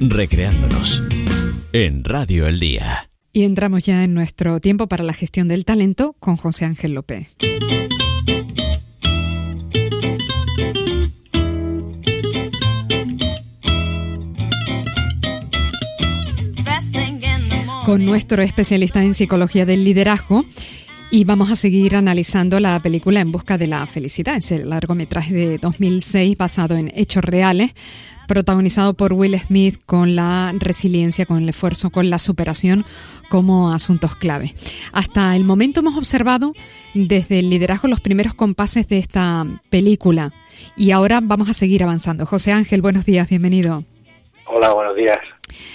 recreándonos en Radio El Día. Y entramos ya en nuestro tiempo para la gestión del talento con José Ángel López. Con nuestro especialista en psicología del liderazgo, y vamos a seguir analizando la película En Busca de la Felicidad, ese largometraje de 2006 basado en hechos reales, protagonizado por Will Smith con la resiliencia, con el esfuerzo, con la superación como asuntos clave. Hasta el momento hemos observado desde el liderazgo los primeros compases de esta película y ahora vamos a seguir avanzando. José Ángel, buenos días, bienvenido. Hola, buenos días.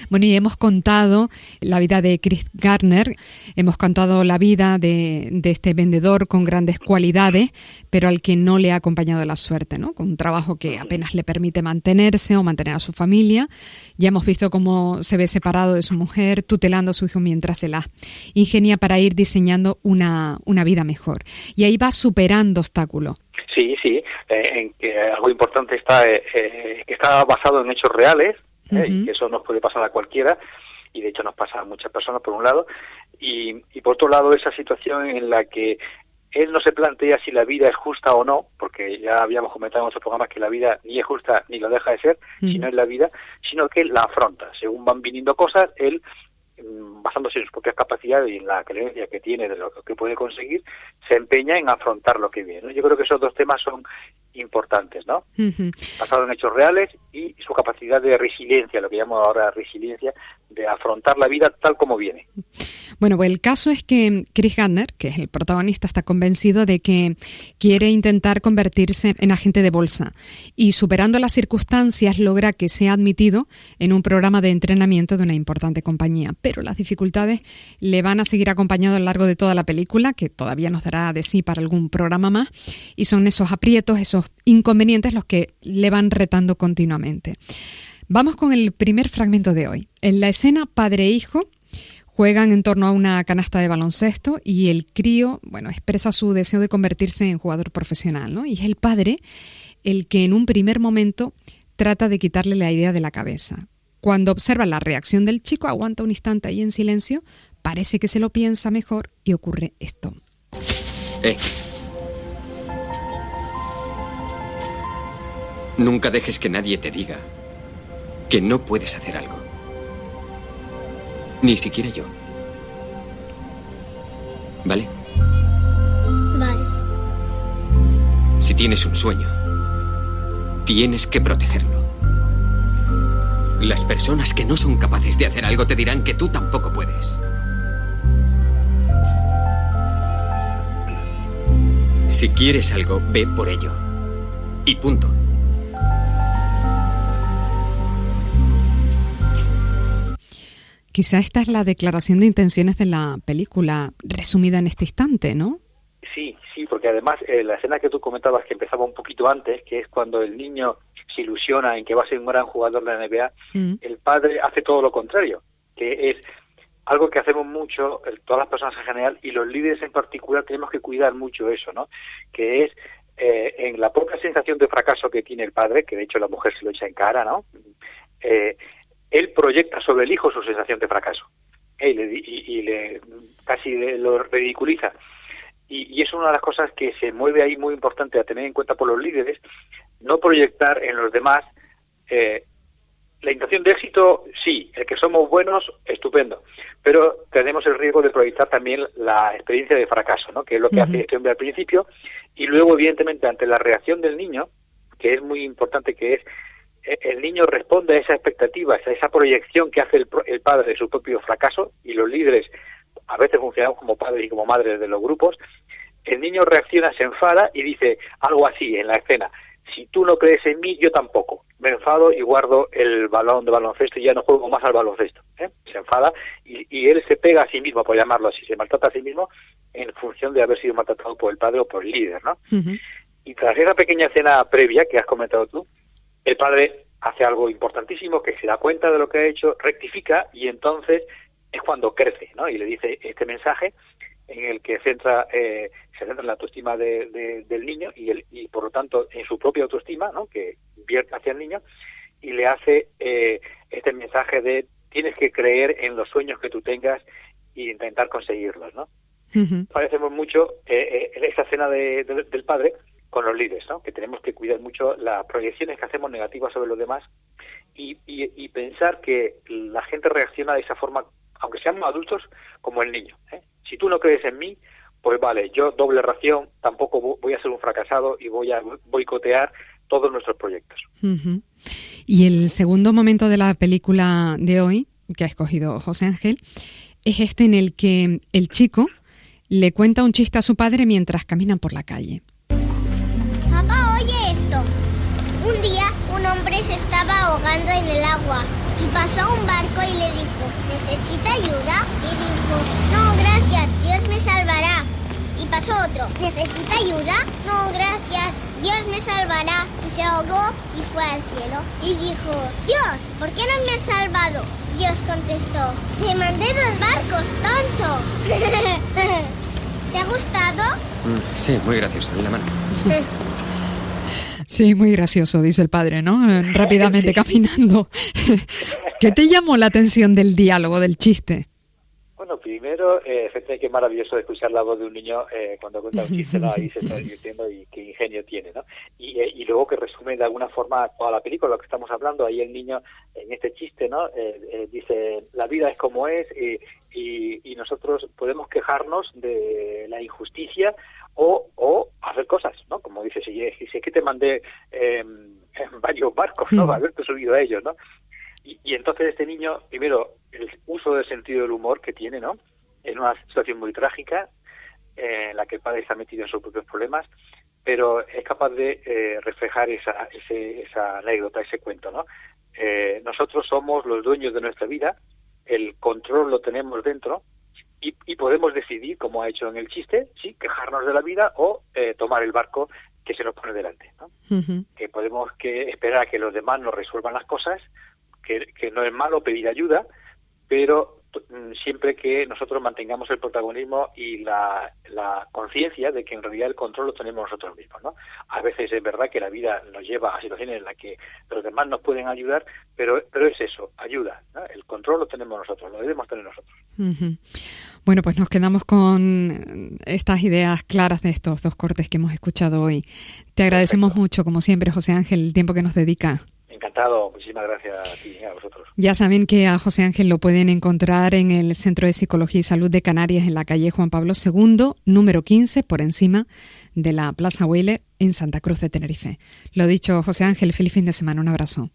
Bueno, y hemos contado la vida de Chris Gardner, hemos contado la vida de, este vendedor con grandes cualidades, pero al que no le ha acompañado la suerte, ¿no? Con un trabajo que apenas le permite mantenerse o mantener a su familia. Ya hemos visto cómo se ve separado de su mujer, tutelando a su hijo mientras se la ingenia para ir diseñando una, una vida mejor. Y ahí va superando obstáculos. Sí, sí, eh, en que algo importante está eh, eh, que está basado en hechos reales, ¿eh? y eso nos puede pasar a cualquiera y de hecho nos pasa a muchas personas por un lado y, y por otro lado esa situación en la que él no se plantea si la vida es justa o no, porque ya habíamos comentado en otros programas que la vida ni es justa ni lo deja de ser, si no es la vida, sino que él la afronta. Según van viniendo cosas, él mm, basándose en sus propias capacidades y en la creencia que tiene de lo que puede conseguir, se empeña en afrontar lo que viene. Yo creo que esos dos temas son importantes, ¿no? Basado en hechos reales y su capacidad de resiliencia, lo que llamo ahora resiliencia, de afrontar la vida tal como viene. Bueno, pues el caso es que Chris Gardner, que es el protagonista, está convencido de que quiere intentar convertirse en agente de bolsa y superando las circunstancias logra que sea admitido en un programa de entrenamiento de una importante compañía. Pero las dificultades le van a seguir acompañando a lo largo de toda la película, que todavía nos dará de sí para algún programa más, y son esos aprietos, esos inconvenientes los que le van retando continuamente. Vamos con el primer fragmento de hoy. En la escena padre e hijo juegan en torno a una canasta de baloncesto y el crío, bueno, expresa su deseo de convertirse en jugador profesional, ¿no? Y es el padre el que en un primer momento trata de quitarle la idea de la cabeza. Cuando observa la reacción del chico, aguanta un instante ahí en silencio, parece que se lo piensa mejor y ocurre esto. Eh, Nunca dejes que nadie te diga que no puedes hacer algo. Ni siquiera yo. ¿Vale? Vale. Si tienes un sueño, tienes que protegerlo. Las personas que no son capaces de hacer algo te dirán que tú tampoco puedes. Si quieres algo, ve por ello. Y punto. Quizá esta es la declaración de intenciones de la película resumida en este instante, ¿no? Sí, sí, porque además eh, la escena que tú comentabas que empezaba un poquito antes, que es cuando el niño se ilusiona en que va a ser un gran jugador de la NBA, mm. el padre hace todo lo contrario, que es algo que hacemos mucho, todas las personas en general, y los líderes en particular tenemos que cuidar mucho eso, ¿no? Que es eh, en la poca sensación de fracaso que tiene el padre, que de hecho la mujer se lo echa en cara, ¿no? Eh, él proyecta sobre el hijo su sensación de fracaso y, le, casi lo ridiculiza. Y, es una de las cosas que se mueve ahí muy importante a tener en cuenta por los líderes, no proyectar en los demás eh, la intención de éxito, sí, el que somos buenos, estupendo, pero tenemos el riesgo de proyectar también la experiencia de fracaso, ¿no? que es lo que hace este hombre al principio, y luego, evidentemente, ante la reacción del niño, que es muy importante, que es el niño responde a esa expectativa, a esa proyección que hace el, padre de su propio fracaso, y los líderes a veces funcionamos como padres y como madres de los grupos, el niño reacciona, se enfada y dice algo así en la escena, si tú no crees en mí, yo tampoco. Me enfado y guardo el balón de baloncesto y ya no juego más al baloncesto. ¿eh? Se enfada y, él se pega a sí mismo, por llamarlo así, se maltrata a sí mismo en función de haber sido maltratado por el padre o por el líder. ¿no? Y tras esa pequeña escena previa que has comentado tú, el padre hace algo importantísimo, que se da cuenta de lo que ha hecho, rectifica y entonces es cuando crece, ¿no? Y le dice este mensaje en el que centra, eh, se centra en la autoestima del niño y, el, y por lo tanto en su propia autoestima, ¿no? Que vierte hacia el niño y le hace eh, este mensaje de tienes que creer en los sueños que tú tengas y intentar conseguirlos, ¿no? Parecemos mucho eh, eh, esa escena de, del padre con los líderes, ¿no? Que tenemos que cuidar mucho las proyecciones que hacemos negativas sobre los demás y, pensar que la gente reacciona de esa forma, aunque seamos adultos, como el niño. ¿eh? Si tú no crees en mí, pues vale, yo doble ración, tampoco voy a ser un fracasado y voy a boicotear todos nuestros proyectos. Y el segundo momento de la película de hoy, que ha escogido José Ángel, es este en el que el chico le cuenta un chiste a su padre mientras caminan por la calle. Estaba ahogando en el agua y pasó un barco y le dijo, ¿necesita ayuda? Y dijo, no, gracias, Dios me salvará. Y pasó otro, ¿necesita ayuda? No, gracias, Dios me salvará. Y se ahogó y fue al cielo. Y dijo, Dios, ¿por qué no me has salvado? Dios contestó, te mandé dos barcos, tonto. ¿Te ha gustado? Mm, sí, muy gracioso, en la mano. Sí, muy gracioso, dice el padre, ¿no? Rápidamente caminando. ¿Qué te llamó la atención del diálogo, del chiste? Bueno, primero, eh, que maravilloso escuchar la voz de un niño eh, cuando cuenta un chiste, ¿no? Ahí se está divirtiendo y qué ingenio tiene, ¿no? Y, eh, y, luego que resume de alguna forma toda la película, lo que estamos hablando, ahí el niño en este chiste, ¿no? Eh, eh dice, la vida es como es y, y, nosotros podemos quejarnos de la injusticia o, o hacer cosas, dice, si, si es que te mandé en varios barcos, ¿no? Haberte subido a ellos, ¿no? Y, y entonces este niño, primero, el uso del sentido del humor que tiene, ¿no? En una situación muy trágica, eh, en la que el padre está metido en sus propios problemas, pero es capaz de eh, reflejar esa, esa anécdota, ese cuento, ¿no? Eh, nosotros somos los dueños de nuestra vida, el control lo tenemos dentro y, y, podemos decidir, como ha hecho en el chiste, sí, quejarnos de la vida o tomar el barco que se nos pone delante, ¿no? Que podemos que esperar a que los demás nos resuelvan las cosas, que, que no es malo pedir ayuda, pero mm, siempre que nosotros mantengamos el protagonismo y la, conciencia de que en realidad el control lo tenemos nosotros mismos. ¿no? A veces es verdad que la vida nos lleva a situaciones en las que los demás nos pueden ayudar, pero, pero es eso, ayuda. Lo tenemos nosotros, lo debemos tener nosotros. Bueno, pues nos quedamos con estas ideas claras de estos dos cortes que hemos escuchado hoy. Te agradecemos mucho, como siempre, José Ángel, el tiempo que nos dedica. Encantado, muchísimas gracias a ti y a vosotros. Ya saben que a José Ángel lo pueden encontrar en el Centro de Psicología y Salud de Canarias en la calle Juan Pablo II, número 15, por encima de la Plaza Weyler en Santa Cruz de Tenerife. Lo dicho, José Ángel, feliz fin de semana, un abrazo.